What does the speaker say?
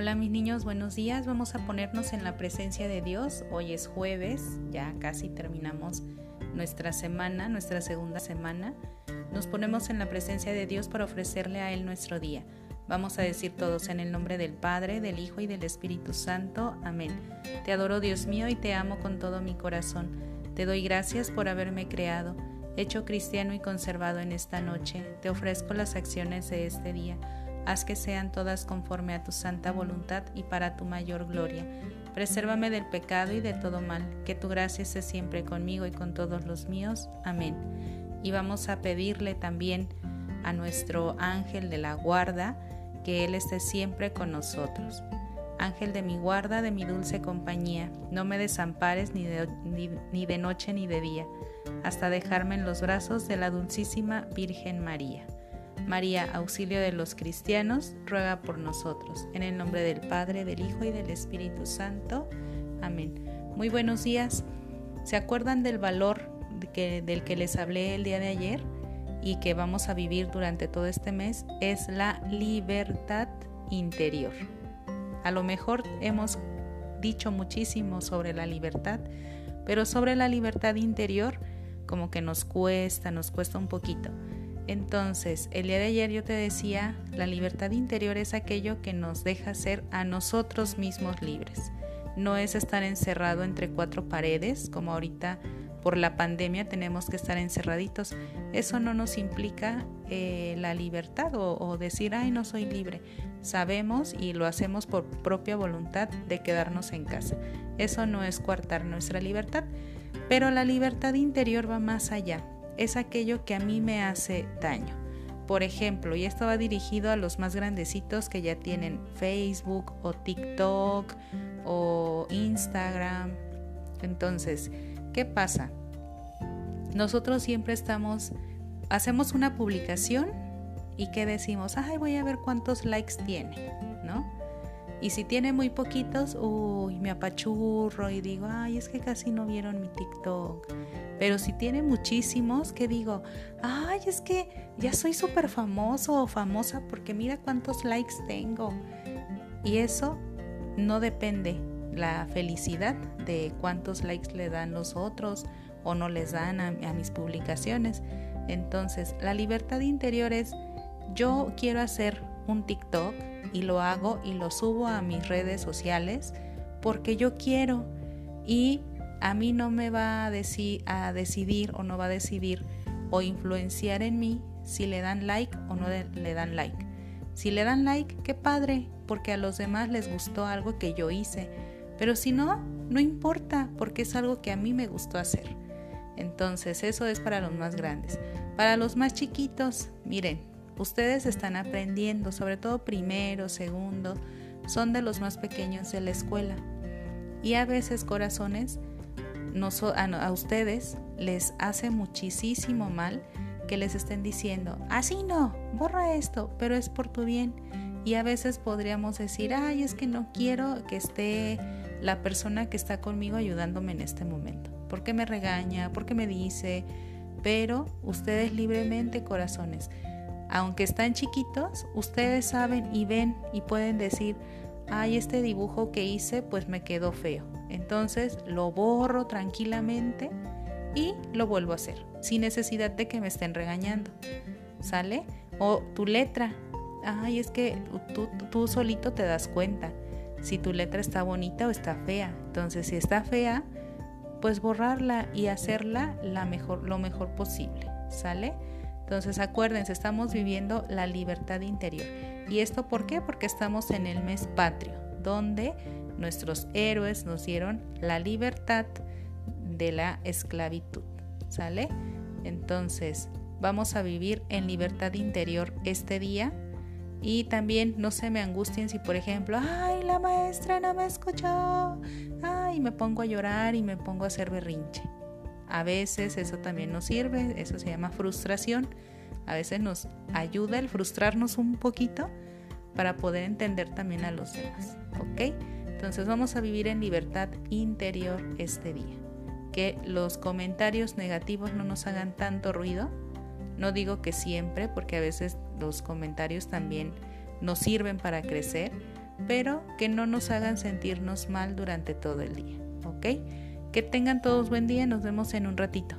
Hola mis niños, buenos días. Vamos a ponernos en la presencia de Dios. Hoy es jueves, ya casi terminamos nuestra semana, nuestra segunda semana. Nos ponemos en la presencia de Dios para ofrecerle a Él nuestro día. Vamos a decir todos en el nombre del Padre, del Hijo y del Espíritu Santo. Amén. Te adoro Dios mío y te amo con todo mi corazón. Te doy gracias por haberme creado, hecho cristiano y conservado en esta noche. Te ofrezco las acciones de este día. Haz que sean todas conforme a tu santa voluntad y para tu mayor gloria. Presérvame del pecado y de todo mal. Que tu gracia esté siempre conmigo y con todos los míos. Amén. Y vamos a pedirle también a nuestro ángel de la guarda, que Él esté siempre con nosotros. Ángel de mi guarda, de mi dulce compañía, no me desampares ni de, ni, de noche ni de día, hasta dejarme en los brazos de la dulcísima Virgen María. María, auxilio de los cristianos, ruega por nosotros. En el nombre del Padre, del Hijo y del Espíritu Santo. Amén. Muy buenos días. ¿Se acuerdan del valor del que les hablé el día de ayer? y que vamos a vivir durante todo este mes es la libertad interior. A lo mejor hemos dicho muchísimo sobre la libertad, pero sobre la libertad interior como que nos cuesta, nos cuesta un poquito. Entonces, el día de ayer yo te decía, la libertad interior es aquello que nos deja ser a nosotros mismos libres. No es estar encerrado entre cuatro paredes, como ahorita por la pandemia tenemos que estar encerraditos. Eso no nos implica eh, la libertad o, decir, ay, no soy libre. Sabemos y lo hacemos por propia voluntad de quedarnos en casa. Eso no es coartar nuestra libertad, pero la libertad interior va más allá. Es aquello que a mí me hace daño. Por ejemplo, y esto va dirigido a los más grandecitos que ya tienen Facebook o TikTok o Instagram. Entonces, ¿Qué pasa? Nosotros siempre estamos, hacemos una publicación y que decimos, ay, voy a ver cuántos likes tiene, ¿no? Y si tiene muy poquitos, uy, me apachurro y digo, ay, es que casi no vieron mi TikTok. Pero si tiene muchísimos, que digo, ay, es que ya soy súper famoso o famosa porque mira cuántos likes tengo. Y eso no depende la felicidad de cuántos likes le dan los otros o no les dan a, mis publicaciones. Entonces, la libertad interior es, yo quiero hacer un TikTok y lo hago y lo subo a mis redes sociales porque yo quiero y a mí no me va a, decir, a decidir o no va a decidir o influenciar en mí si le dan like o no le dan like. Si le dan like, qué padre, porque a los demás les gustó algo que yo hice pero si no, no importa porque es algo que a mí me gustó hacer. Entonces, eso es para los más grandes. Para los más chiquitos, miren, ustedes están aprendiendo, sobre todo primero, segundo, son de los más pequeños de la escuela. Y a veces, corazones, a ustedes les hace muchísimo mal que les estén diciendo, así no, borra esto, pero es por tu bien. Y a veces podríamos decir, ay, es que no quiero que esté la persona que está conmigo ayudándome en este momento. ¿Por qué me regaña? ¿Por qué me dice? Pero ustedes libremente, corazones, aunque están chiquitos, ustedes saben y ven y pueden decir, ay, este dibujo que hice pues me quedó feo. Entonces lo borro tranquilamente y lo vuelvo a hacer, sin necesidad de que me estén regañando. ¿Sale? O tu letra. Ay, es que tú, tú solito te das cuenta si tu letra está bonita o está fea. Entonces, si está fea, pues borrarla y hacerla la mejor, lo mejor posible, ¿sale? Entonces, acuérdense, estamos viviendo la libertad interior. ¿Y esto por qué? Porque estamos en el mes patrio, donde nuestros héroes nos dieron la libertad de la esclavitud, ¿sale? Entonces, vamos a vivir en libertad interior este día y también no se me angustien si, por ejemplo, ay, la maestra no me escuchó, ay, me pongo a llorar y me pongo a hacer berrinche. A veces eso también nos sirve, eso se llama frustración. A veces nos ayuda el frustrarnos un poquito para poder entender también a los demás. ¿Ok? Entonces vamos a vivir en libertad interior este día. Que los comentarios negativos no nos hagan tanto ruido no digo que siempre, porque a veces los comentarios también nos sirven para crecer, pero que no nos hagan sentirnos mal durante todo el día, ¿ok? Que tengan todos buen día, nos vemos en un ratito.